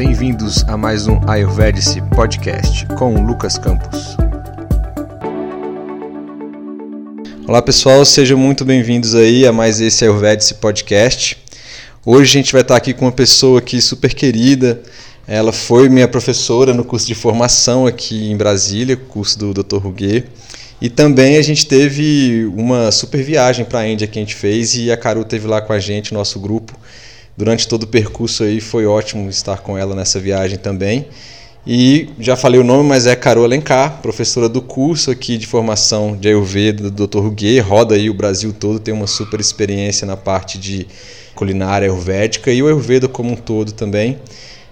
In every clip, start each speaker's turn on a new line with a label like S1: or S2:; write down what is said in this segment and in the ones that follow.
S1: bem-vindos a mais um Ayurvedic Podcast com Lucas Campos. Olá pessoal, sejam muito bem-vindos aí a mais esse Ayurvedic Podcast. Hoje a gente vai estar aqui com uma pessoa aqui super querida. Ela foi minha professora no curso de formação aqui em Brasília, curso do Dr. Ruguet. E também a gente teve uma super viagem para a Índia que a gente fez e a Caru teve lá com a gente, nosso grupo durante todo o percurso aí foi ótimo estar com ela nessa viagem também. E já falei o nome, mas é Carol Alencar, professora do curso aqui de formação de Ayurveda do Dr. Ruguet, roda aí o Brasil todo, tem uma super experiência na parte de culinária ayurvédica e o Ayurveda como um todo também.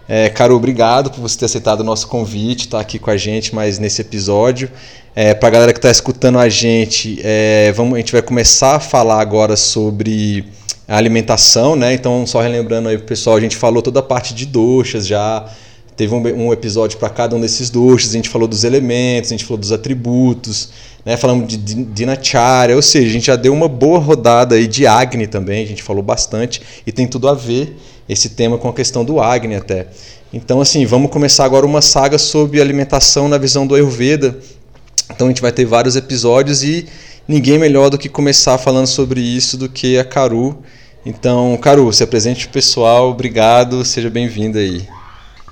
S1: É, Carol, obrigado por você ter aceitado o nosso convite, estar aqui com a gente mais nesse episódio. É, Para a galera que está escutando a gente, é, vamos, a gente vai começar a falar agora sobre a alimentação, né? Então, só relembrando aí pro pessoal, a gente falou toda a parte de doxas já. Teve um, um episódio para cada um desses doxas, a gente falou dos elementos, a gente falou dos atributos, né? Falamos de dinacharya, ou seja, a gente já deu uma boa rodada aí de Agni também, a gente falou bastante e tem tudo a ver esse tema com a questão do Agni até. Então, assim, vamos começar agora uma saga sobre alimentação na visão do Ayurveda. Então, a gente vai ter vários episódios e ninguém melhor do que começar falando sobre isso do que a Caru, então, Caru, se apresente o pessoal, obrigado, seja bem-vinda aí.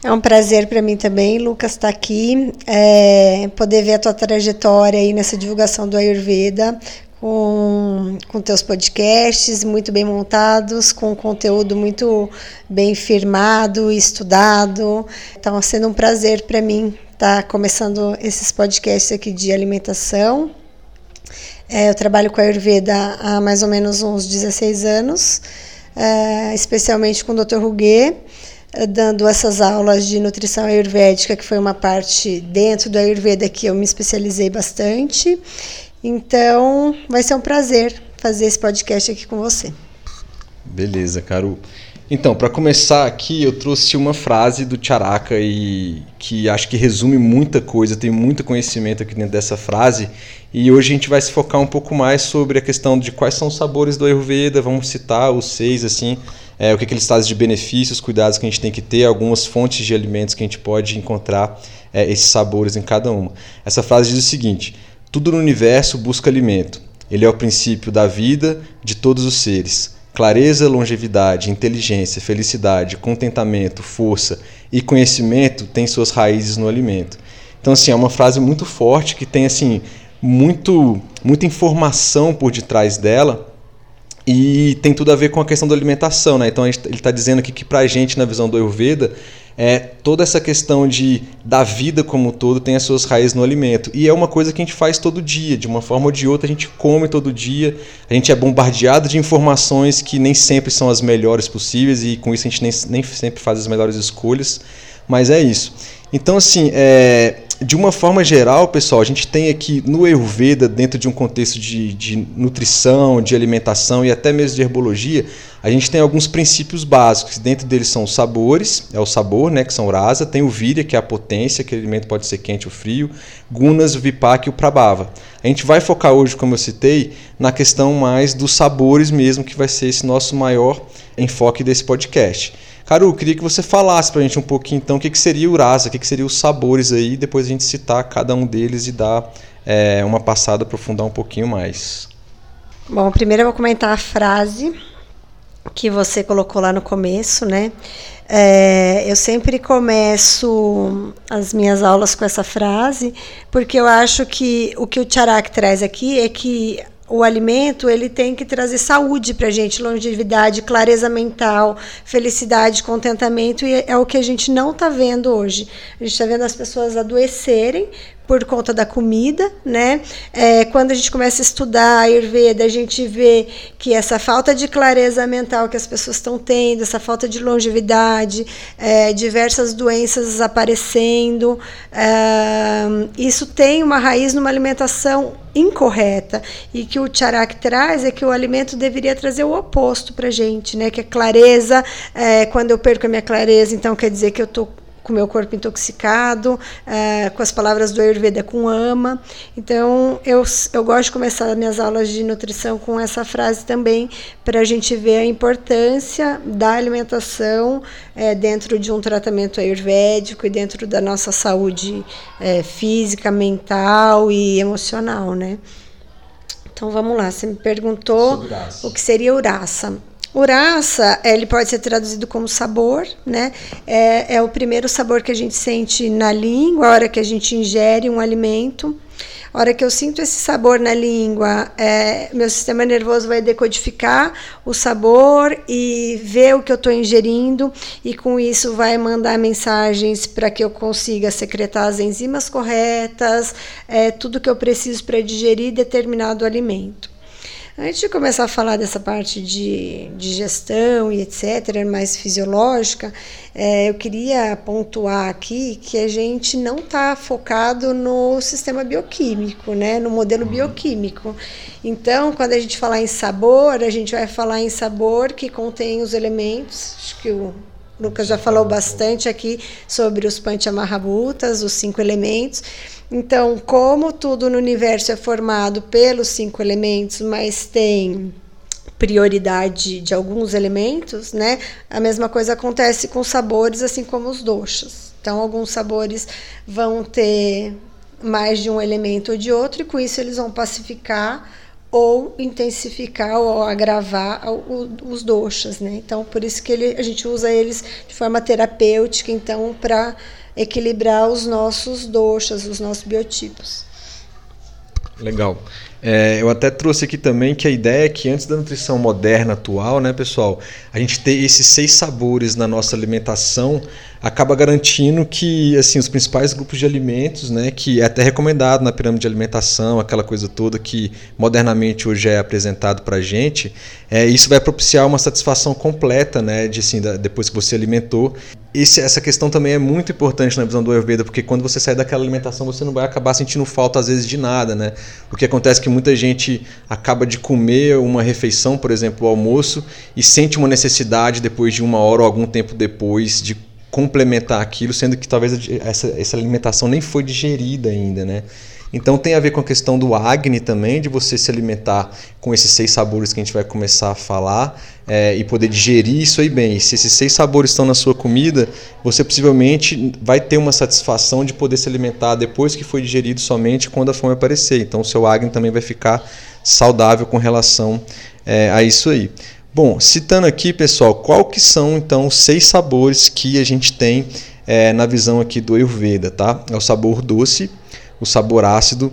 S2: É um prazer para mim também, Lucas, estar tá aqui, é, poder ver a tua trajetória aí nessa divulgação do Ayurveda, com, com teus podcasts muito bem montados, com conteúdo muito bem firmado, estudado. Então, sendo um prazer para mim estar tá começando esses podcasts aqui de alimentação é, eu trabalho com a Ayurveda há mais ou menos uns 16 anos, é, especialmente com o Dr. Ruguet, é, dando essas aulas de nutrição ayurvédica, que foi uma parte dentro do Ayurveda que eu me especializei bastante. Então, vai ser um prazer fazer esse podcast aqui com você.
S1: Beleza, Caru. Então, para começar aqui, eu trouxe uma frase do Charaka e que acho que resume muita coisa, tem muito conhecimento aqui dentro dessa frase. E hoje a gente vai se focar um pouco mais sobre a questão de quais são os sabores do Ayurveda, vamos citar os seis assim, é, o que, que eles trazem de benefícios, cuidados que a gente tem que ter, algumas fontes de alimentos que a gente pode encontrar é, esses sabores em cada uma. Essa frase diz o seguinte: tudo no universo busca alimento. Ele é o princípio da vida de todos os seres. Clareza, longevidade, inteligência, felicidade, contentamento, força e conhecimento têm suas raízes no alimento. Então, assim, é uma frase muito forte que tem, assim, muito, muita informação por detrás dela e tem tudo a ver com a questão da alimentação, né? Então, ele está dizendo aqui que para a gente, na visão do Ayurveda, é, toda essa questão de da vida como um todo tem as suas raízes no alimento. E é uma coisa que a gente faz todo dia, de uma forma ou de outra, a gente come todo dia, a gente é bombardeado de informações que nem sempre são as melhores possíveis e com isso a gente nem, nem sempre faz as melhores escolhas, mas é isso. Então, assim, é, de uma forma geral, pessoal, a gente tem aqui no Ayurveda, dentro de um contexto de, de, nutrição, de alimentação e até mesmo de herbologia, a gente tem alguns princípios básicos. Dentro deles são os sabores, é o sabor, né, que são rasa, tem o virya, que é a potência, que o alimento pode ser quente ou frio, gunas, o vipaka e o prabhava. A gente vai focar hoje, como eu citei, na questão mais dos sabores mesmo, que vai ser esse nosso maior enfoque desse podcast. Caru, queria que você falasse para a gente um pouquinho então o que, que seria o rasa, o que, que seriam os sabores aí, depois a gente citar cada um deles e dar é, uma passada, aprofundar um pouquinho mais.
S2: Bom, primeiro eu vou comentar a frase que você colocou lá no começo, né? É, eu sempre começo as minhas aulas com essa frase, porque eu acho que o que o Charak traz aqui é que o alimento ele tem que trazer saúde para a gente, longevidade, clareza mental, felicidade, contentamento, e é o que a gente não está vendo hoje. A gente está vendo as pessoas adoecerem por conta da comida, né? É, quando a gente começa a estudar a Ayurveda, a gente vê que essa falta de clareza mental que as pessoas estão tendo, essa falta de longevidade, é, diversas doenças aparecendo, é, isso tem uma raiz numa alimentação incorreta e que o Charak traz é que o alimento deveria trazer o oposto para gente, né? Que é clareza. É, quando eu perco a minha clareza, então quer dizer que eu estou com o meu corpo intoxicado, é, com as palavras do Ayurveda com ama. Então, eu, eu gosto de começar minhas aulas de nutrição com essa frase também, para a gente ver a importância da alimentação é, dentro de um tratamento ayurvédico e dentro da nossa saúde é, física, mental e emocional, né? Então vamos lá, você me perguntou o que seria uraça. Uraça, ele pode ser traduzido como sabor, né? É, é o primeiro sabor que a gente sente na língua, a hora que a gente ingere um alimento. A hora que eu sinto esse sabor na língua, é, meu sistema nervoso vai decodificar o sabor e ver o que eu estou ingerindo, e com isso vai mandar mensagens para que eu consiga secretar as enzimas corretas, é, tudo que eu preciso para digerir determinado alimento. Antes de começar a falar dessa parte de digestão e etc., mais fisiológica, é, eu queria pontuar aqui que a gente não está focado no sistema bioquímico, né, no modelo uhum. bioquímico. Então, quando a gente falar em sabor, a gente vai falar em sabor que contém os elementos, acho que o Lucas já falou bastante aqui sobre os panchamahabhutas, os cinco elementos. Então, como tudo no universo é formado pelos cinco elementos, mas tem prioridade de alguns elementos, né? A mesma coisa acontece com sabores, assim como os doshas. Então, alguns sabores vão ter mais de um elemento ou de outro, e com isso eles vão pacificar ou intensificar ou agravar os doshas, né? Então, por isso que ele, a gente usa eles de forma terapêutica, então, para equilibrar os nossos doshas, os nossos biotipos.
S1: Legal. É, eu até trouxe aqui também que a ideia é que antes da nutrição moderna atual, né, pessoal, a gente ter esses seis sabores na nossa alimentação acaba garantindo que assim os principais grupos de alimentos, né, que é até recomendado na pirâmide de alimentação, aquela coisa toda que modernamente hoje é apresentado para a gente, é, isso vai propiciar uma satisfação completa, né, de assim, da, depois que você alimentou. Esse, essa questão também é muito importante na visão do Ayurveda, porque quando você sai daquela alimentação, você não vai acabar sentindo falta às vezes de nada, né? O que acontece é que muita gente acaba de comer uma refeição, por exemplo, o almoço, e sente uma necessidade depois de uma hora ou algum tempo depois de complementar aquilo, sendo que talvez essa, essa alimentação nem foi digerida ainda, né? Então tem a ver com a questão do Agni também, de você se alimentar com esses seis sabores que a gente vai começar a falar é, e poder digerir isso aí bem. E se esses seis sabores estão na sua comida, você possivelmente vai ter uma satisfação de poder se alimentar depois que foi digerido somente quando a fome aparecer. Então o seu Agni também vai ficar saudável com relação é, a isso aí. Bom, citando aqui, pessoal, qual que são então os seis sabores que a gente tem é, na visão aqui do Ayurveda, tá? É o sabor doce, o sabor ácido,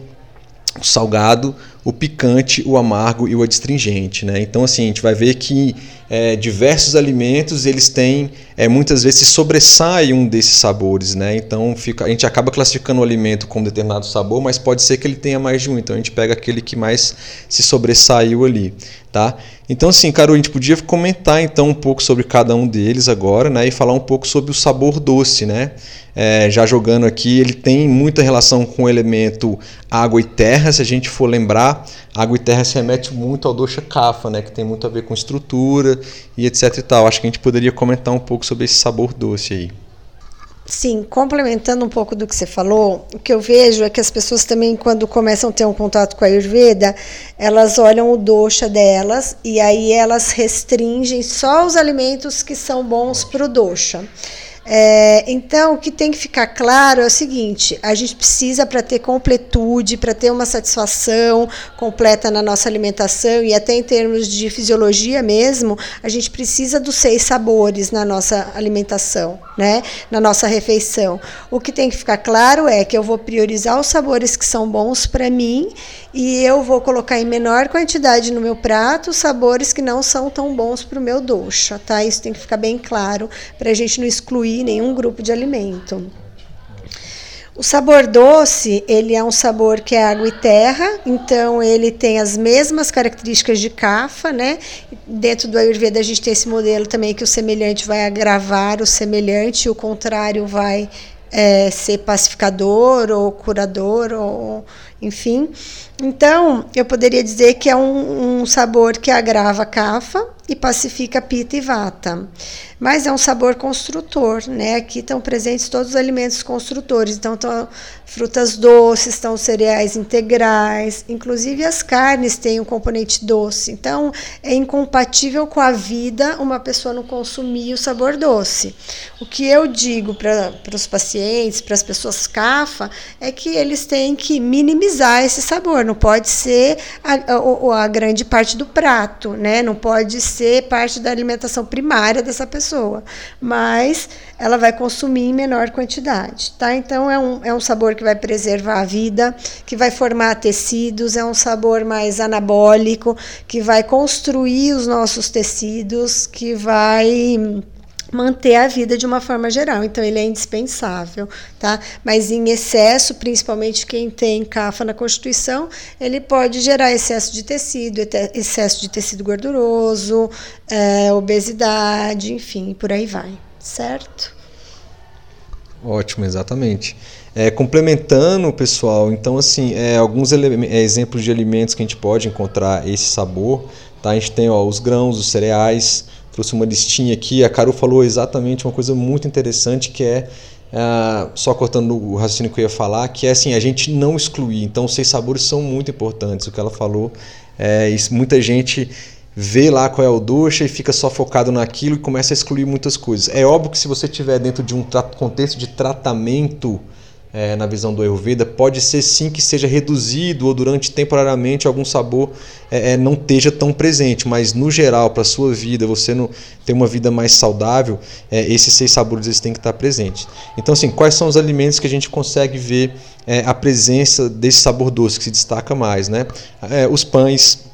S1: o salgado, o picante, o amargo e o adstringente. Né? Então, assim, a gente vai ver que é, diversos alimentos eles têm é, muitas vezes se sobressai um desses sabores. Né? Então, fica, a gente acaba classificando o alimento com um determinado sabor, mas pode ser que ele tenha mais de um. Então, a gente pega aquele que mais se sobressaiu ali. Tá? Então, assim, Carol, a gente podia comentar então um pouco sobre cada um deles agora, né? E falar um pouco sobre o sabor doce, né? É, já jogando aqui, ele tem muita relação com o elemento água e terra. Se a gente for lembrar, água e terra se remete muito ao dosha kapha, né? Que tem muito a ver com estrutura e etc e tal. Acho que a gente poderia comentar um pouco sobre esse sabor doce aí.
S2: Sim, complementando um pouco do que você falou, o que eu vejo é que as pessoas também, quando começam a ter um contato com a Ayurveda, elas olham o dosha delas e aí elas restringem só os alimentos que são bons para o dosha. É, então, o que tem que ficar claro é o seguinte: a gente precisa, para ter completude, para ter uma satisfação completa na nossa alimentação e até em termos de fisiologia mesmo, a gente precisa dos seis sabores na nossa alimentação, né? na nossa refeição. O que tem que ficar claro é que eu vou priorizar os sabores que são bons para mim e eu vou colocar em menor quantidade no meu prato sabores que não são tão bons para o meu dosha. Tá? Isso tem que ficar bem claro para a gente não excluir nenhum grupo de alimento. O sabor doce, ele é um sabor que é água e terra, então ele tem as mesmas características de cafa, né? Dentro do Ayurveda a gente tem esse modelo também que o semelhante vai agravar o semelhante, o contrário vai é, ser pacificador ou curador, ou enfim. Então, eu poderia dizer que é um, um sabor que agrava a cafa e pacifica pita e vata. Mas é um sabor construtor, né? Aqui estão presentes todos os alimentos construtores. Então, estão frutas doces, estão cereais integrais, inclusive as carnes têm um componente doce. Então, é incompatível com a vida uma pessoa não consumir o sabor doce. O que eu digo para os pacientes, para as pessoas CAFA, é que eles têm que minimizar esse sabor. Não pode ser a, a, a grande parte do prato, né? Não pode ser parte da alimentação primária dessa pessoa, mas ela vai consumir em menor quantidade, tá? Então é um, é um sabor que vai preservar a vida, que vai formar tecidos, é um sabor mais anabólico, que vai construir os nossos tecidos, que vai manter a vida de uma forma geral. Então ele é indispensável, tá? Mas em excesso, principalmente quem tem cafa na constituição, ele pode gerar excesso de tecido, excesso de tecido gorduroso, é, obesidade, enfim, por aí vai, certo?
S1: Ótimo, exatamente. É, complementando, pessoal, então assim, é, alguns é, exemplos de alimentos que a gente pode encontrar esse sabor, tá? A gente tem ó, os grãos, os cereais, trouxe uma listinha aqui. A Caru falou exatamente uma coisa muito interessante que é Uh, só cortando o raciocínio que eu ia falar, que é assim, a gente não excluir. Então, os seis sabores são muito importantes. O que ela falou, é, isso, muita gente vê lá qual é o doce e fica só focado naquilo e começa a excluir muitas coisas. É óbvio que se você estiver dentro de um contexto de tratamento é, na visão do Ayurveda, pode ser sim que seja reduzido ou durante temporariamente algum sabor é, é não esteja tão presente, mas no geral, para a sua vida, você não ter uma vida mais saudável, é, esses seis sabores eles têm que estar presentes. Então, assim, quais são os alimentos que a gente consegue ver é, a presença desse sabor doce que se destaca mais? Né? É, os pães,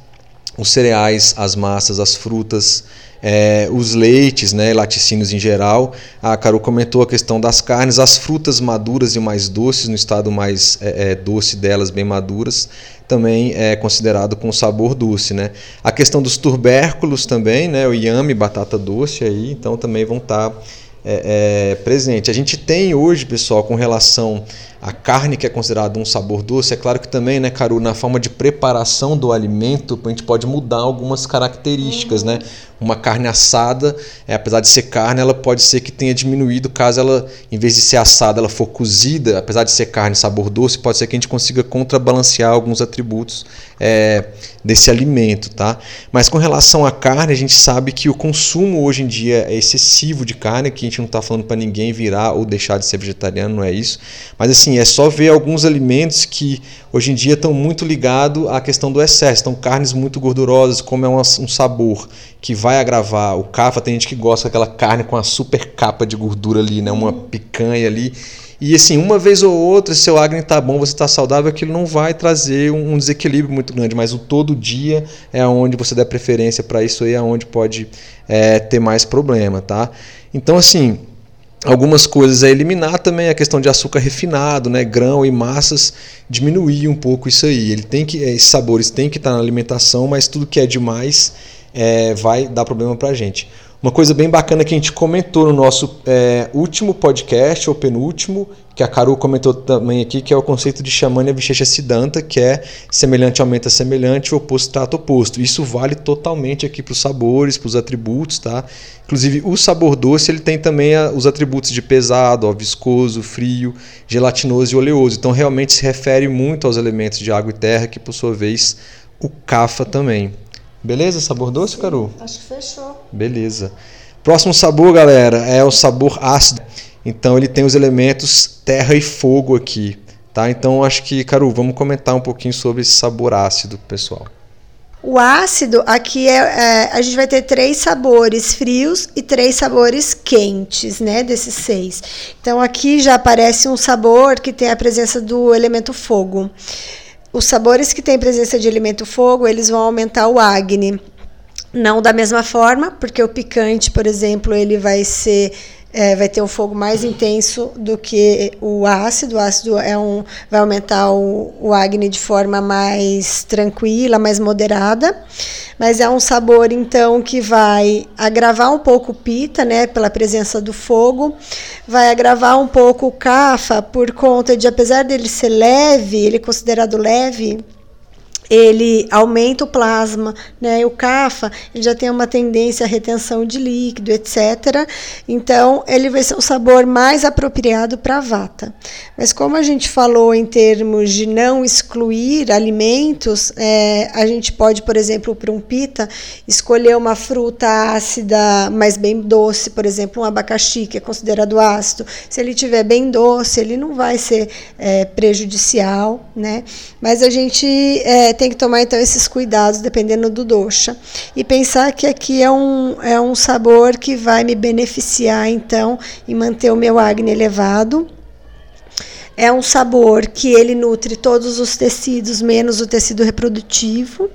S1: os cereais, as massas, as frutas, é, os leites, né, laticínios em geral. A Carol comentou a questão das carnes, as frutas maduras e mais doces, no estado mais é, é, doce delas, bem maduras, também é considerado com sabor doce. Né? A questão dos tubérculos também, né, o yame, batata doce, aí, então também vão estar. Tá é, é, presente. A gente tem hoje, pessoal, com relação à carne que é considerada um sabor doce, é claro que também, né, Caru, na forma de preparação do alimento, a gente pode mudar algumas características, né? Uma carne assada, é, apesar de ser carne, ela pode ser que tenha diminuído caso ela, em vez de ser assada, ela for cozida, apesar de ser carne sabor doce, pode ser que a gente consiga contrabalancear alguns atributos é, desse alimento, tá? Mas com relação à carne, a gente sabe que o consumo hoje em dia é excessivo de carne, que a gente não está falando para ninguém virar ou deixar de ser vegetariano, não é isso. Mas assim, é só ver alguns alimentos que hoje em dia estão muito ligados à questão do excesso. Então, carnes muito gordurosas, como é um, um sabor que vai agravar o cafa, tem gente que gosta daquela carne com a super capa de gordura ali, né? uma picanha ali. E assim, uma vez ou outra, se seu acne está bom, você está saudável, aquilo não vai trazer um desequilíbrio muito grande, mas o todo dia é onde você dá preferência para isso aí, é onde pode é, ter mais problema, tá? Então, assim, algumas coisas a eliminar também a questão de açúcar refinado, né, grão e massas, diminuir um pouco isso aí. Ele tem que esses sabores têm que estar na alimentação, mas tudo que é demais é, vai dar problema para a gente. Uma coisa bem bacana que a gente comentou no nosso é, último podcast, ou penúltimo, que a Caru comentou também aqui, que é o conceito de Shamanya Vishecha Siddhanta, que é semelhante aumenta semelhante, oposto trata oposto. Isso vale totalmente aqui para os sabores, para os atributos, tá? Inclusive, o sabor doce ele tem também a, os atributos de pesado, ó, viscoso, frio, gelatinoso e oleoso. Então, realmente se refere muito aos elementos de água e terra, que por sua vez o kafa também. Beleza? Sabor doce, Sim, Caru?
S2: Acho que fechou.
S1: Beleza. Próximo sabor, galera, é o sabor ácido. Então ele tem os elementos terra e fogo aqui, tá? Então acho que, Caru, vamos comentar um pouquinho sobre esse sabor ácido, pessoal.
S2: O ácido aqui é, é, a gente vai ter três sabores frios e três sabores quentes, né? Desses seis. Então aqui já aparece um sabor que tem a presença do elemento fogo. Os sabores que têm presença de elemento fogo, eles vão aumentar o Agni. Não da mesma forma, porque o picante, por exemplo, ele vai ser é, vai ter um fogo mais intenso do que o ácido. O ácido é um, vai aumentar o, o acne de forma mais tranquila, mais moderada. Mas é um sabor, então, que vai agravar um pouco o pita, né, pela presença do fogo. Vai agravar um pouco o cafa, por conta de, apesar dele ser leve, ele é considerado leve, ele aumenta o plasma, né? O CAFA ele já tem uma tendência à retenção de líquido, etc. Então ele vai ser um sabor mais apropriado para a vata. Mas como a gente falou em termos de não excluir alimentos, é, a gente pode, por exemplo, para um pita, escolher uma fruta ácida, mas bem doce, por exemplo, um abacaxi que é considerado ácido. Se ele tiver bem doce, ele não vai ser é, prejudicial, né? Mas a gente é, tem que tomar então esses cuidados dependendo do dosha e pensar que aqui é um, é um sabor que vai me beneficiar então em manter o meu acne elevado. É um sabor que ele nutre todos os tecidos menos o tecido reprodutivo.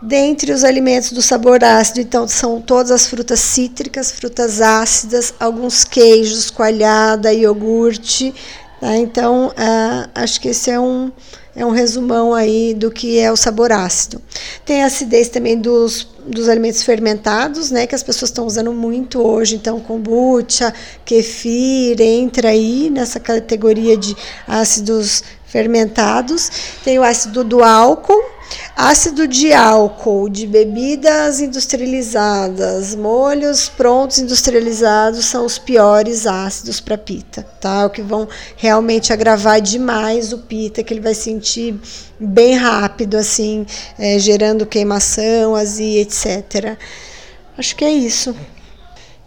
S2: Dentre os alimentos do sabor ácido, então, são todas as frutas cítricas, frutas ácidas, alguns queijos, coalhada, iogurte. Tá? Então, uh, acho que esse é um, é um resumão aí do que é o sabor ácido. Tem a acidez também dos, dos alimentos fermentados, né, que as pessoas estão usando muito hoje, então kombucha, kefir, entra aí nessa categoria de ácidos fermentados. Tem o ácido do álcool, Ácido de álcool de bebidas industrializadas, molhos prontos industrializados são os piores ácidos para pita, tá? O que vão realmente agravar demais o pita, que ele vai sentir bem rápido, assim, é, gerando queimação, azia, etc. Acho que é isso.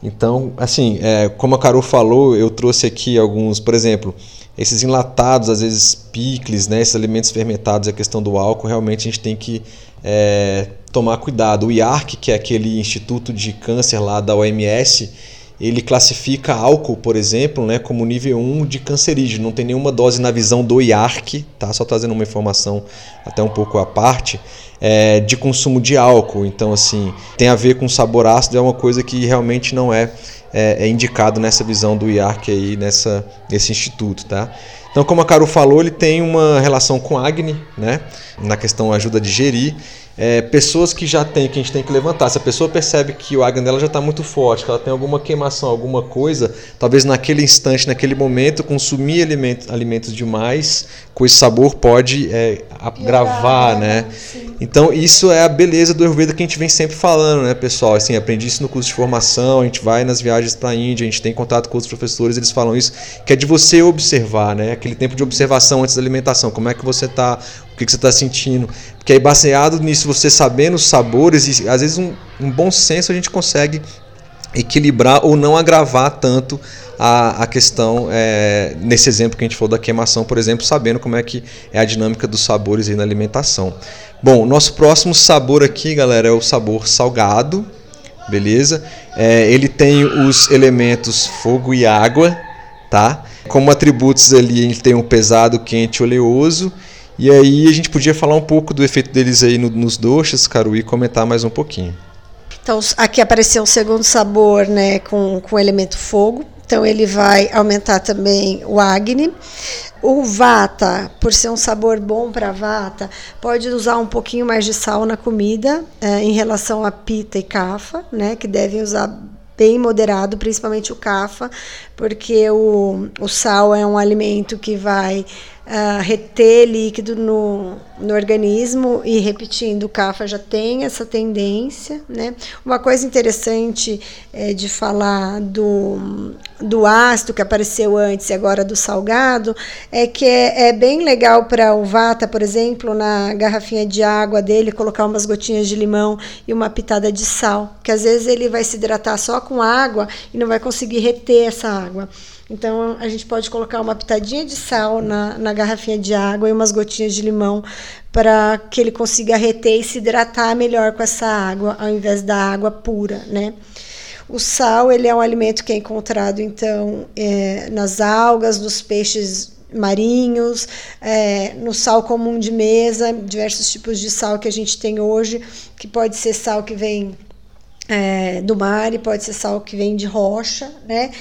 S1: Então, assim, é, como a Carol falou, eu trouxe aqui alguns, por exemplo, esses enlatados, às vezes picles, né, esses alimentos fermentados, a questão do álcool, realmente a gente tem que é, tomar cuidado. O IARC, que é aquele Instituto de Câncer lá da OMS, ele classifica álcool, por exemplo, né, como nível 1 de cancerígeno. Não tem nenhuma dose na visão do IARC, tá? só trazendo uma informação até um pouco à parte, é, de consumo de álcool. Então, assim, tem a ver com sabor ácido, é uma coisa que realmente não é é, é, indicado nessa visão do IARC aí, nessa, nesse instituto, tá? Então, como a Caro falou, ele tem uma relação com Agni, né? Na questão ajuda a digerir é, pessoas que já têm, que a gente tem que levantar. Se a pessoa percebe que o acne dela já está muito forte, que ela tem alguma queimação, alguma coisa, talvez naquele instante, naquele momento, consumir alimentos, alimentos demais com esse sabor pode é, agravar, né? Sim. Então isso é a beleza do Ayurveda que a gente vem sempre falando, né, pessoal? Assim, aprendi isso no curso de formação, a gente vai nas viagens para a Índia, a gente tem contato com os professores, eles falam isso, que é de você observar, né? Aquele tempo de observação antes da alimentação, como é que você está, que, que você está sentindo. Porque aí baseado nisso, você sabendo os sabores, e às vezes um, um bom senso a gente consegue equilibrar ou não agravar tanto a, a questão, é, nesse exemplo que a gente falou da queimação, por exemplo, sabendo como é que é a dinâmica dos sabores aí na alimentação. Bom, nosso próximo sabor aqui, galera, é o sabor salgado, beleza? É, ele tem os elementos fogo e água, tá? Como atributos ali, ele tem o pesado, quente oleoso. E aí a gente podia falar um pouco do efeito deles aí no, nos doces, Caru, e comentar mais um pouquinho.
S2: Então, aqui apareceu um segundo sabor, né, com, com elemento fogo. Então ele vai aumentar também o Agni. O Vata, por ser um sabor bom para Vata, pode usar um pouquinho mais de sal na comida é, em relação a Pita e Kapha, né, que devem usar bem moderado, principalmente o Kapha, porque o, o sal é um alimento que vai uh, reter líquido no, no organismo e repetindo, o CAFA já tem essa tendência. Né? Uma coisa interessante é, de falar do, do ácido que apareceu antes e agora do salgado é que é, é bem legal para o Vata, por exemplo, na garrafinha de água dele, colocar umas gotinhas de limão e uma pitada de sal, que às vezes ele vai se hidratar só com água e não vai conseguir reter essa água. Então a gente pode colocar uma pitadinha de sal na, na garrafinha de água e umas gotinhas de limão para que ele consiga reter e se hidratar melhor com essa água, ao invés da água pura, né? O sal ele é um alimento que é encontrado então é, nas algas, nos peixes marinhos, é, no sal comum de mesa, diversos tipos de sal que a gente tem hoje, que pode ser sal que vem é, do mar e pode ser sal que vem de rocha, né?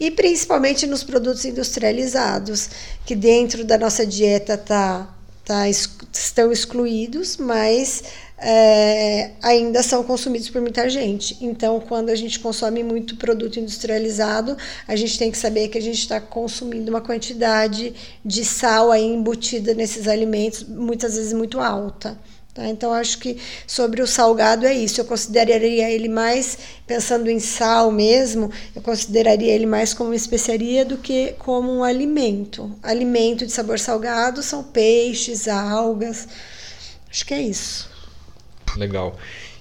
S2: E principalmente nos produtos industrializados, que dentro da nossa dieta tá, tá, estão excluídos, mas é, ainda são consumidos por muita gente. Então, quando a gente consome muito produto industrializado, a gente tem que saber que a gente está consumindo uma quantidade de sal aí embutida nesses alimentos, muitas vezes muito alta. Tá? Então, acho que sobre o salgado é isso. Eu consideraria ele mais, pensando em sal mesmo, eu consideraria ele mais como uma especiaria do que como um alimento. Alimento de sabor salgado são peixes, algas. Acho que é isso.
S1: Legal.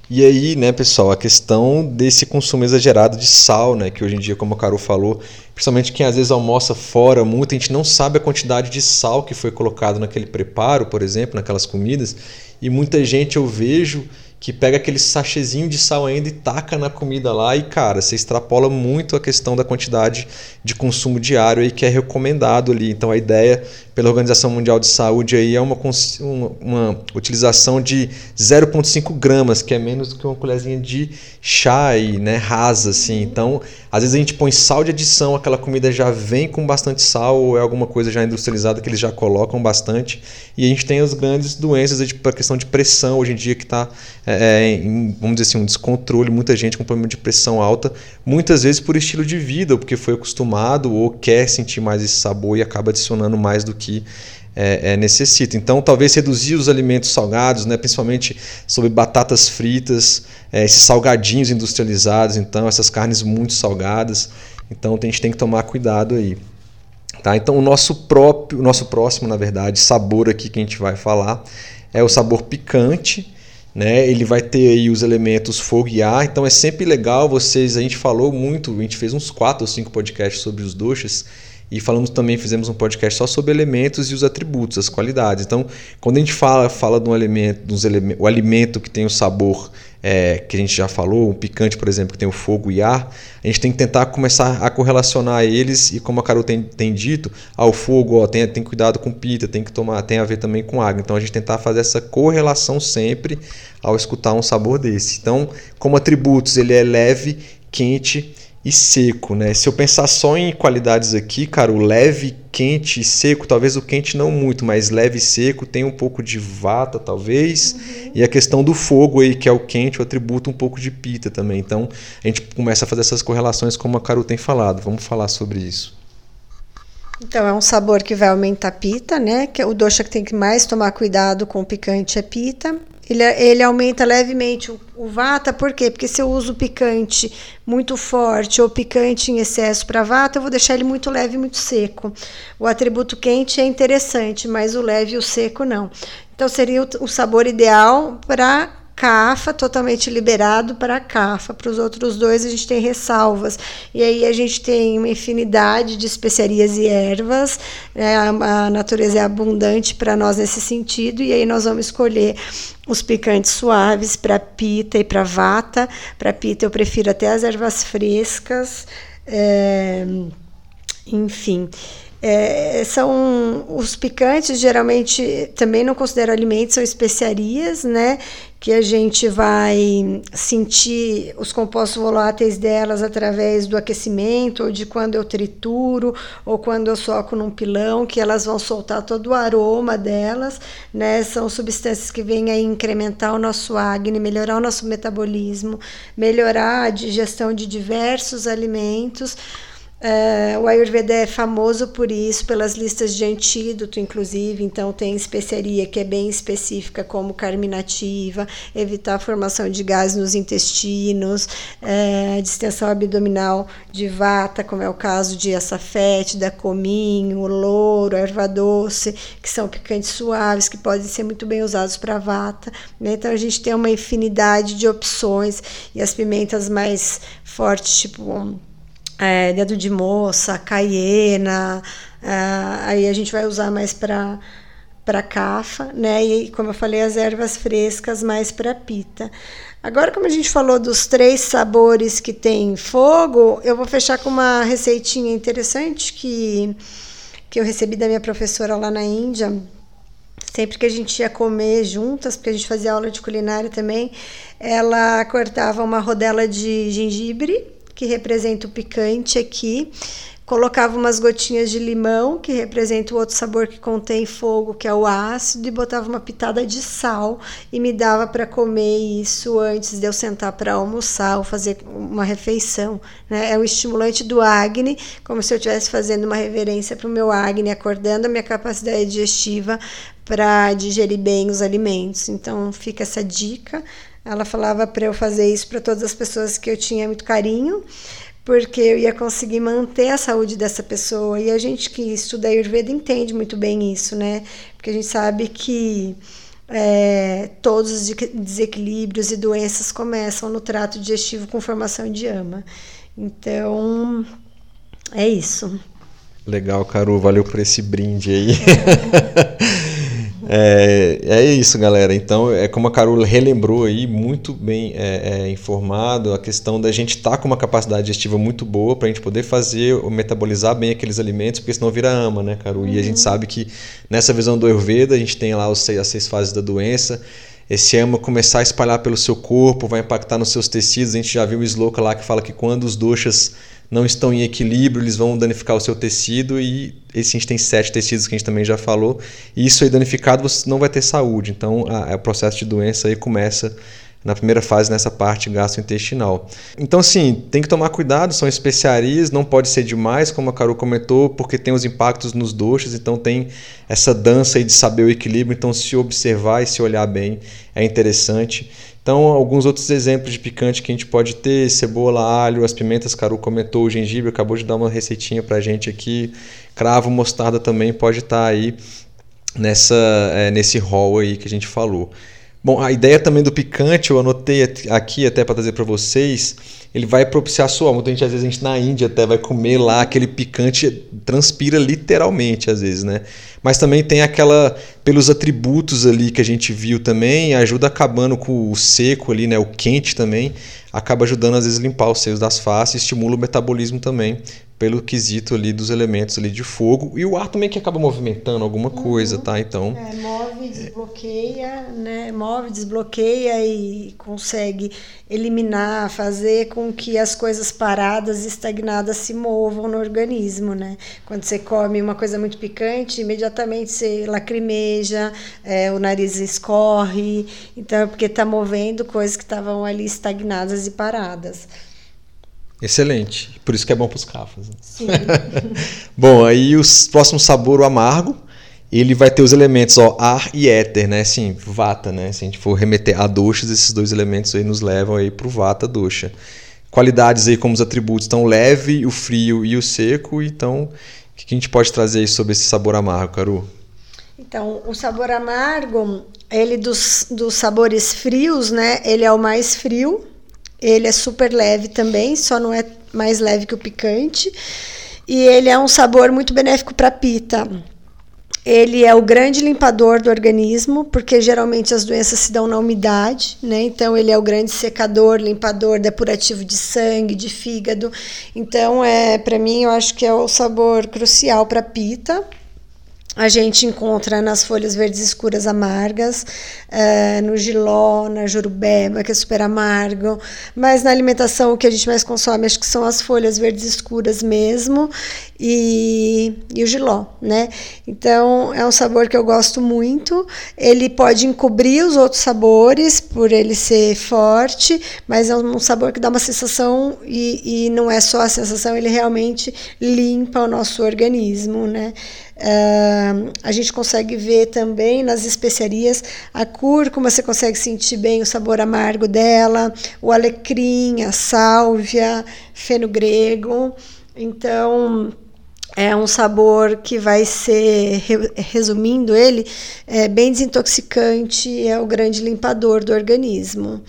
S1: E aí, né, pessoal, a questão desse consumo exagerado de sal, né, que hoje em dia, como a Carol falou, principalmente quem às vezes almoça fora muito, a gente não sabe a quantidade de sal que foi colocado naquele preparo, por exemplo, naquelas comidas, e muita gente eu vejo que pega aquele sachezinho de sal ainda e taca na comida lá e cara, você extrapola muito a questão da quantidade de consumo diário aí que é recomendado ali. Então a ideia pela Organização Mundial de Saúde aí é uma, uma, uma utilização de 0,5 gramas, que é menos do que uma colherzinha de chá e, né, rasa assim. Então, às vezes a gente põe sal de adição, aquela comida já vem com bastante sal ou é alguma coisa já industrializada que eles já colocam bastante. E a gente tem as grandes doenças para a questão de pressão hoje em dia que está, é, é, em, vamos dizer assim, um descontrole, muita gente com problema de pressão alta, muitas vezes por estilo de vida, ou porque foi acostumado ou quer sentir mais esse sabor e acaba adicionando mais do que é, é, necessita. Então, talvez reduzir os alimentos salgados, né, principalmente sobre batatas fritas, é, esses salgadinhos industrializados, então essas carnes muito salgadas. Então, a gente tem que tomar cuidado aí. Tá? Então, o nosso próprio, o nosso próximo, na verdade, sabor aqui que a gente vai falar é o sabor picante. Né? Ele vai ter aí os elementos fogo e ar, então é sempre legal vocês. A gente falou muito, a gente fez uns quatro ou cinco podcasts sobre os doces e falamos também, fizemos um podcast só sobre elementos e os atributos, as qualidades. Então, quando a gente fala, fala de um elemento, dos o alimento que tem o sabor é, que a gente já falou, um picante, por exemplo, que tem o fogo e ar, a gente tem que tentar começar a correlacionar eles e como a Carol tem, tem dito, ao fogo, ó, tem, tem cuidado com pita, tem que tomar, tem a ver também com água. Então a gente tentar fazer essa correlação sempre ao escutar um sabor desse. Então, como atributos, ele é leve, quente e seco, né? Se eu pensar só em qualidades aqui, cara, o leve, quente e seco, talvez o quente não muito, mas leve e seco tem um pouco de vata, talvez, uhum. e a questão do fogo aí, que é o quente, o atributo um pouco de pita também. Então, a gente começa a fazer essas correlações como a Caru tem falado. Vamos falar sobre isso.
S2: Então, é um sabor que vai aumentar a pita, né? Que é o doxa que tem que mais tomar cuidado com o picante é pita. Ele, ele aumenta levemente o, o vata, por quê? Porque se eu uso picante muito forte ou picante em excesso para vata, eu vou deixar ele muito leve e muito seco. O atributo quente é interessante, mas o leve e o seco não. Então seria o, o sabor ideal para CAFA, totalmente liberado para CAFA. Para os outros dois, a gente tem ressalvas. E aí a gente tem uma infinidade de especiarias e ervas. Né? A, a natureza é abundante para nós nesse sentido. E aí nós vamos escolher os picantes suaves para pita e para vata. Para pita, eu prefiro até as ervas frescas. É, enfim. É, são os picantes geralmente também não considero alimentos, são especiarias, né? Que a gente vai sentir os compostos voláteis delas através do aquecimento, ou de quando eu trituro, ou quando eu soco num pilão, que elas vão soltar todo o aroma delas, né? São substâncias que vêm a incrementar o nosso acne, melhorar o nosso metabolismo, melhorar a digestão de diversos alimentos. Uh, o Ayurveda é famoso por isso, pelas listas de antídoto, inclusive. Então, tem especiaria que é bem específica, como carminativa, evitar a formação de gases nos intestinos, uh, distensão abdominal de vata, como é o caso de açafete, da cominho, louro, erva doce, que são picantes suaves, que podem ser muito bem usados para vata. Né? Então, a gente tem uma infinidade de opções e as pimentas mais fortes, tipo é, dedo de moça, caiena, é, aí a gente vai usar mais para para cafa, né? E como eu falei, as ervas frescas mais para pita. Agora, como a gente falou dos três sabores que tem fogo, eu vou fechar com uma receitinha interessante que, que eu recebi da minha professora lá na Índia. Sempre que a gente ia comer juntas, porque a gente fazia aula de culinária também, ela cortava uma rodela de gengibre que representa o picante aqui, colocava umas gotinhas de limão, que representa o outro sabor que contém fogo, que é o ácido, e botava uma pitada de sal e me dava para comer isso antes de eu sentar para almoçar ou fazer uma refeição. Né? É um estimulante do Agni, como se eu estivesse fazendo uma reverência para o meu Agni, acordando a minha capacidade digestiva para digerir bem os alimentos. Então fica essa dica. Ela falava para eu fazer isso para todas as pessoas que eu tinha muito carinho porque eu ia conseguir manter a saúde dessa pessoa. E a gente que estuda Ayurveda entende muito bem isso, né? Porque a gente sabe que é, todos os desequilíbrios e doenças começam no trato digestivo com formação de ama. Então, é isso.
S1: Legal, Caru, valeu por esse brinde aí. É. É, é isso, galera. Então, é como a Carol relembrou aí, muito bem é, é, informado, a questão da gente estar tá com uma capacidade digestiva muito boa para a gente poder fazer, metabolizar bem aqueles alimentos, porque senão vira ama, né, Carol? Uhum. E a gente uhum. sabe que nessa visão do Ayurveda, a gente tem lá os, as seis fases da doença, esse ama começar a espalhar pelo seu corpo, vai impactar nos seus tecidos. A gente já viu o Sloka lá que fala que quando os doxas não estão em equilíbrio, eles vão danificar o seu tecido e esse a gente tem sete tecidos que a gente também já falou. E isso aí danificado você não vai ter saúde. Então a, o processo de doença aí começa na primeira fase nessa parte gastrointestinal. Então assim, tem que tomar cuidado, são especiarias, não pode ser demais, como a Carol comentou, porque tem os impactos nos doxas, então tem essa dança aí de saber o equilíbrio, então se observar e se olhar bem é interessante. Então, alguns outros exemplos de picante que a gente pode ter: cebola, alho, as pimentas, Caru comentou, o gengibre, acabou de dar uma receitinha pra gente aqui. Cravo, mostarda também pode estar tá aí nessa, é, nesse rol aí que a gente falou. Bom, a ideia também do picante, eu anotei aqui até para trazer para vocês, ele vai propiciar sua alma. Gente, às vezes, a gente na Índia até vai comer lá aquele picante, transpira literalmente, às vezes, né? Mas também tem aquela, pelos atributos ali que a gente viu também, ajuda acabando com o seco ali, né? O quente também, acaba ajudando às vezes limpar os seios das faces, estimula o metabolismo também pelo quesito ali dos elementos ali de fogo e o ar também que acaba movimentando alguma uhum. coisa, tá? Então
S2: é, move, desbloqueia, né? Move, desbloqueia e consegue eliminar, fazer com que as coisas paradas, estagnadas se movam no organismo, né? Quando você come uma coisa muito picante, imediatamente você lacrimeja, é, o nariz escorre, então é porque está movendo coisas que estavam ali estagnadas e paradas.
S1: Excelente. Por isso que é bom para os cafés. Né? Sim. bom, aí o próximo sabor, o amargo, ele vai ter os elementos ó, ar e éter, né? Assim, vata, né? Se a gente for remeter a doxas, esses dois elementos aí nos levam aí para o vata doxa. Qualidades aí como os atributos estão leve, o frio e o seco. Então, o que a gente pode trazer aí sobre esse sabor amargo, Caru?
S2: Então, o sabor amargo, ele dos, dos sabores frios, né? Ele é o mais frio, ele é super leve também, só não é mais leve que o picante. E ele é um sabor muito benéfico para pita. Ele é o grande limpador do organismo, porque geralmente as doenças se dão na umidade, né? Então ele é o grande secador, limpador, depurativo de sangue, de fígado. Então é, para mim, eu acho que é o sabor crucial para pita a gente encontra nas folhas verdes escuras amargas, uh, no giló, na jurubeba, que é super amargo, mas na alimentação o que a gente mais consome acho que são as folhas verdes escuras mesmo e, e o giló, né? Então é um sabor que eu gosto muito. Ele pode encobrir os outros sabores por ele ser forte, mas é um sabor que dá uma sensação e, e não é só a sensação, ele realmente limpa o nosso organismo, né? Uh, a gente consegue ver também nas especiarias a cúrcuma, você consegue sentir bem o sabor amargo dela, o alecrim, a sálvia, feno grego. Então, é um sabor que vai ser, resumindo ele, é bem desintoxicante, é o grande limpador do organismo.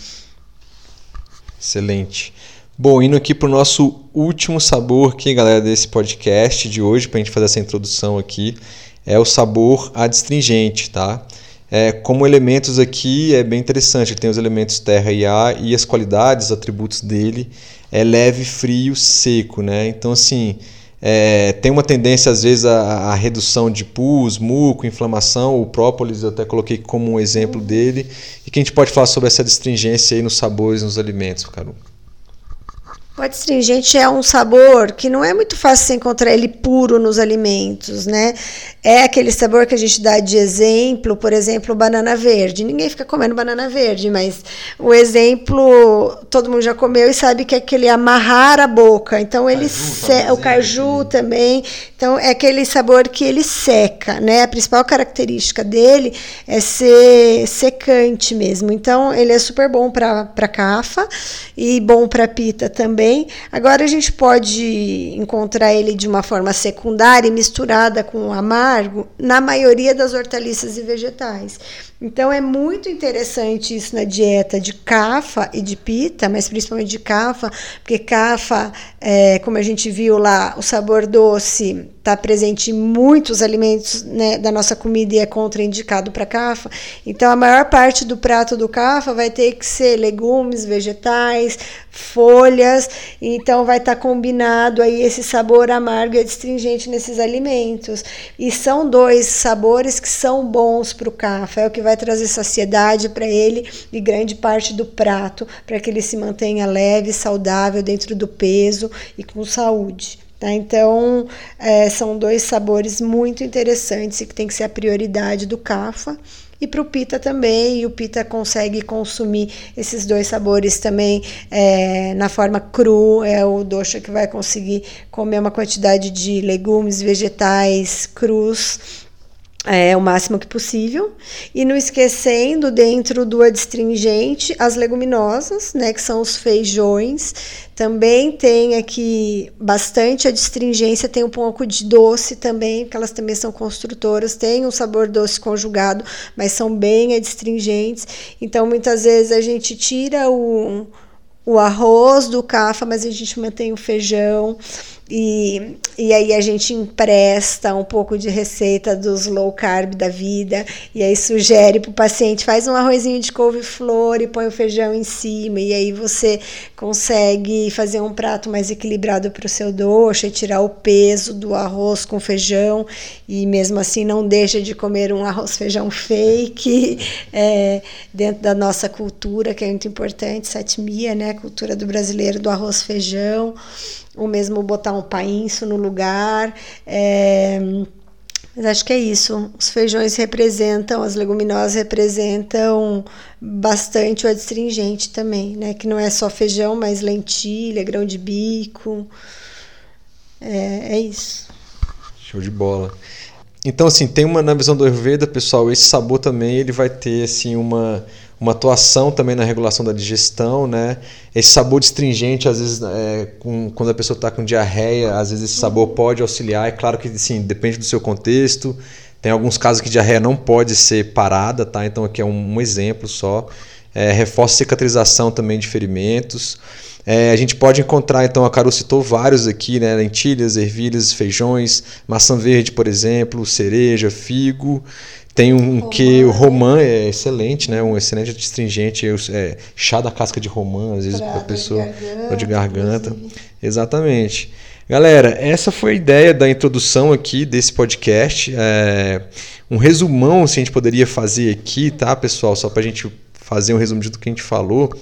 S1: Excelente. Bom, indo aqui para o nosso último sabor aqui, galera, desse podcast de hoje, para a gente fazer essa introdução aqui, é o sabor adstringente, tá? É, como elementos aqui é bem interessante, ele tem os elementos terra e ar e as qualidades, os atributos dele é leve, frio, seco, né? Então, assim, é, tem uma tendência às vezes à, redução de pus, muco, inflamação. O própolis eu até coloquei como um exemplo dele. E que a gente pode falar sobre essa adstringência aí nos sabores, nos alimentos, Carol?
S2: O adstringente é um sabor que não é muito fácil você encontrar ele puro nos alimentos, né? É aquele sabor que a gente dá de exemplo, por exemplo, banana verde. Ninguém fica comendo banana verde, mas o exemplo todo mundo já comeu e sabe que é aquele amarrar a boca. Então ele caju, o caju também. Então é aquele sabor que ele seca, né? A principal característica dele é ser secante mesmo. Então ele é super bom para cafa e bom para pita também Agora a gente pode encontrar ele de uma forma secundária e misturada com o amargo na maioria das hortaliças e vegetais. Então é muito interessante isso na dieta de cafa e de pita, mas principalmente de cafa, porque cafa, é, como a gente viu lá, o sabor doce está presente em muitos alimentos né, da nossa comida e é contraindicado para cafa. Então a maior parte do prato do cafa vai ter que ser legumes, vegetais, folhas. Então vai estar tá combinado aí esse sabor amargo e astringente nesses alimentos. E são dois sabores que são bons para o cafa. É o que vai trazer saciedade para ele e grande parte do prato para que ele se mantenha leve, saudável dentro do peso e com saúde. Tá? Então, é, são dois sabores muito interessantes e que tem que ser a prioridade do CAFA. E para o pita também, e o pita consegue consumir esses dois sabores também é, na forma cru. É o doxa que vai conseguir comer uma quantidade de legumes, vegetais crus é, o máximo que possível. E não esquecendo, dentro do adstringente, as leguminosas, né, que são os feijões. Também tem aqui bastante adstringência, tem um pouco de doce também, porque elas também são construtoras, tem um sabor doce conjugado, mas são bem adstringentes. Então, muitas vezes a gente tira o, o arroz do cafa, mas a gente mantém o feijão. E, e aí a gente empresta um pouco de receita dos low carb da vida e aí sugere para o paciente faz um arrozinho de couve-flor e põe o feijão em cima e aí você consegue fazer um prato mais equilibrado para o seu doce e tirar o peso do arroz com feijão e mesmo assim não deixa de comer um arroz feijão fake é, dentro da nossa cultura que é muito importante, satmia, né, cultura do brasileiro do arroz feijão ou mesmo botar um painço no lugar. É, mas acho que é isso. Os feijões representam, as leguminosas representam bastante o adstringente também, né? Que não é só feijão, mas lentilha, grão de bico. É, é isso.
S1: Show de bola. Então, assim, tem uma na visão do Ayurveda, pessoal, esse sabor também ele vai ter assim uma uma atuação também na regulação da digestão, né? Esse sabor astringente, às vezes, é, com, quando a pessoa está com diarreia, às vezes esse sabor pode auxiliar. É claro que, sim, depende do seu contexto. Tem alguns casos que diarreia não pode ser parada, tá? Então aqui é um, um exemplo só. É, reforça a cicatrização também de ferimentos. É, a gente pode encontrar, então, a Caru citou vários aqui, né? Lentilhas, ervilhas, feijões, maçã verde, por exemplo, cereja, figo. Tem um romã, que o romã é excelente, né? Um excelente astringente, é, chá da casca de romã, às vezes para a pessoa de garganta. Inclusive. Exatamente. Galera, essa foi a ideia da introdução aqui desse podcast. É, um resumão, se a gente poderia fazer aqui, tá, pessoal? Só para a gente fazer um resumo do que a gente falou.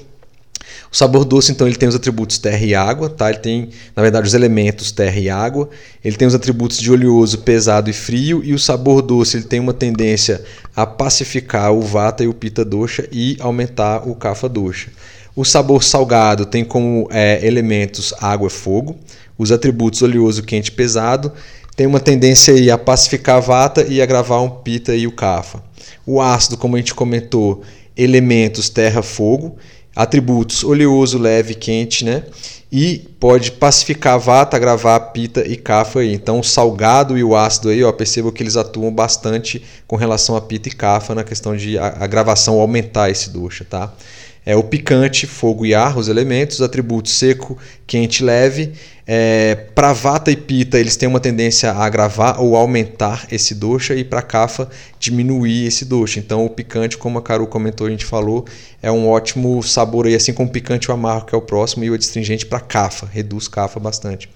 S1: O sabor doce, então, ele tem os atributos terra e água, tá? Ele tem, na verdade, os elementos terra e água. Ele tem os atributos de oleoso, pesado e frio. E o sabor doce, ele tem uma tendência a pacificar o vata e o pita dosha e aumentar o kapha dosha. O sabor salgado tem como é, elementos água e fogo. Os atributos oleoso, quente e pesado tem uma tendência a pacificar a vata e agravar um pita e o kapha. O ácido, como a gente comentou, elementos terra, fogo atributos oleoso, leve, quente, né? E pode pacificar vata, agravar pita e kapha aí. Então o salgado e o ácido aí, ó, percebo que eles atuam bastante com relação a pita e kapha na questão de agravação, aumentar esse dosha, tá? É o picante, fogo e ar, os elementos, atributos seco, quente, leve. É, para vata e pita, eles têm uma tendência a agravar ou aumentar esse dosha e para kafa diminuir esse dosha. Então o picante, como a Caru comentou, a gente falou, é um ótimo sabor aí, assim como o picante e o amargo, que é o próximo, e o adstringente para kafa, reduz kafa bastante.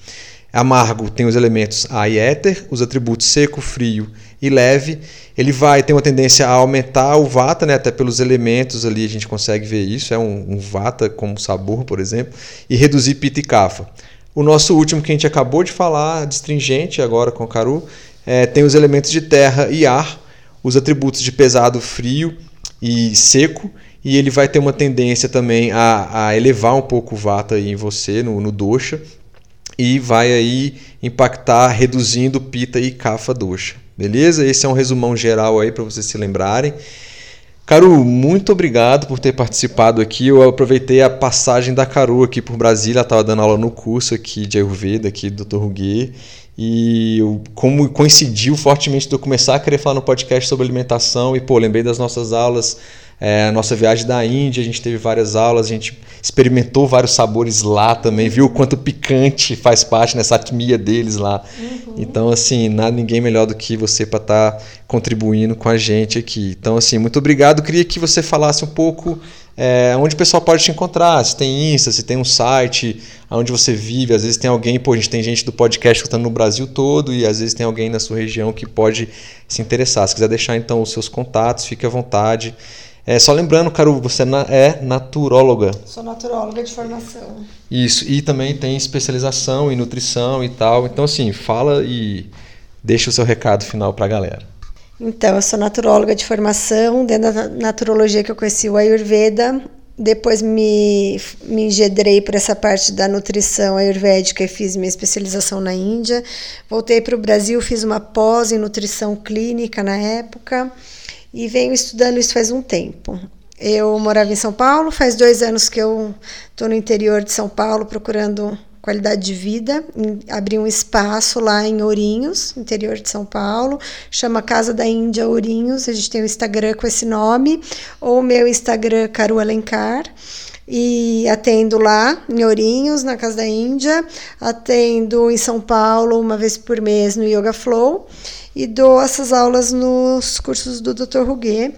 S1: Amargo tem os elementos ar e éter, os atributos seco, frio e leve. Ele vai ter uma tendência a aumentar o vata, né? até pelos elementos ali a gente consegue ver isso. É um, um vata como sabor, por exemplo, e reduzir pita e kapha. O nosso último que a gente acabou de falar, distringente agora com o Caru, é, tem os elementos de terra e ar, os atributos de pesado, frio e seco, e ele vai ter uma tendência também a, a elevar um pouco o vata em você, no, no dosha, e vai aí impactar reduzindo pita e kapha dosha. Beleza? Esse é um resumão geral aí para vocês se lembrarem. Caru, muito obrigado por ter participado aqui. Eu aproveitei a passagem da Caru aqui por Brasília, estava dando aula no curso aqui de Ayurveda, aqui do Dr. Ruguet. E eu, como coincidiu fortemente de eu começar a querer falar no podcast sobre alimentação, e pô, lembrei das nossas aulas é, a nossa viagem da Índia, a gente teve várias aulas, a gente experimentou vários sabores lá também, viu o quanto picante faz parte nessa atmia deles lá. Uhum. Então, assim, nada ninguém melhor do que você para estar tá contribuindo com a gente aqui. Então, assim, muito obrigado. Queria que você falasse um pouco é, onde o pessoal pode te encontrar, se tem Insta, se tem um site, onde você vive. Às vezes tem alguém, pô, a gente tem gente do podcast escutando no Brasil todo e às vezes tem alguém na sua região que pode se interessar. Se quiser deixar então os seus contatos, fique à vontade. É, só lembrando, Caru, você é naturóloga.
S2: Sou naturóloga de formação.
S1: Isso, e também tem especialização em nutrição e tal. Então, assim, fala e deixa o seu recado final para a galera.
S2: Então, eu sou naturóloga de formação. Dentro da naturologia que eu conheci o Ayurveda. Depois me, me engedrei por essa parte da nutrição ayurvédica e fiz minha especialização na Índia. Voltei para o Brasil, fiz uma pós em nutrição clínica na época e venho estudando isso faz um tempo. Eu morava em São Paulo, faz dois anos que eu estou no interior de São Paulo procurando qualidade de vida. Abri um espaço lá em Ourinhos, interior de São Paulo, chama Casa da Índia Ourinhos. A gente tem o um Instagram com esse nome, ou meu Instagram Caru Alencar. E atendo lá em Ourinhos, na Casa da Índia, atendo em São Paulo uma vez por mês no Yoga Flow e dou essas aulas nos cursos do Dr. Ruguet.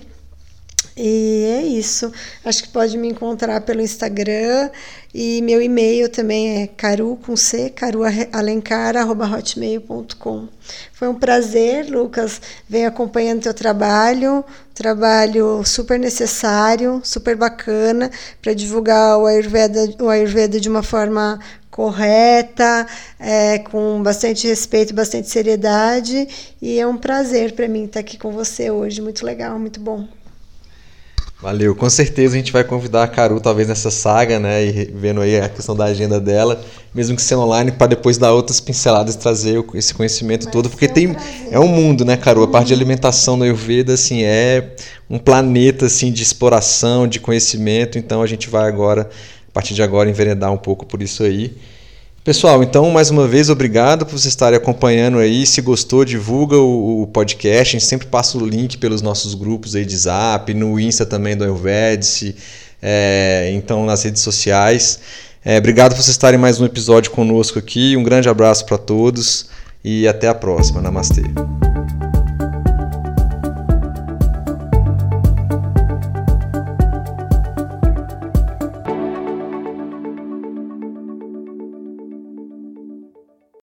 S2: E é isso. Acho que pode me encontrar pelo Instagram e meu e-mail também é caru com c carualencar@hotmail.com. Foi um prazer, Lucas. Venho acompanhando teu trabalho, trabalho super necessário, super bacana para divulgar o Ayurveda, o Ayurveda de uma forma correta, é, com bastante respeito, bastante seriedade. E é um prazer para mim estar aqui com você hoje. Muito legal, muito bom.
S1: Valeu, com certeza a gente vai convidar a Caru talvez nessa saga, né, e vendo aí a questão da agenda dela, mesmo que seja online, para depois dar outras pinceladas e trazer esse conhecimento Vai todo, porque tem prazer. é um mundo, né, Caru, a parte de alimentação da Ayurveda assim é um planeta assim de exploração, de conhecimento, então a gente vai agora a partir de agora enveredar um pouco por isso aí. Pessoal, então mais uma vez obrigado por vocês estarem acompanhando aí. Se gostou, divulga o, o, podcast. A gente sempre passa o link pelos nossos grupos aí de Zap, no Insta também do Ayurvedice, é, então nas redes sociais. É, obrigado por vocês estarem mais um episódio conosco aqui. Um grande abraço para todos e até a próxima. Namastê.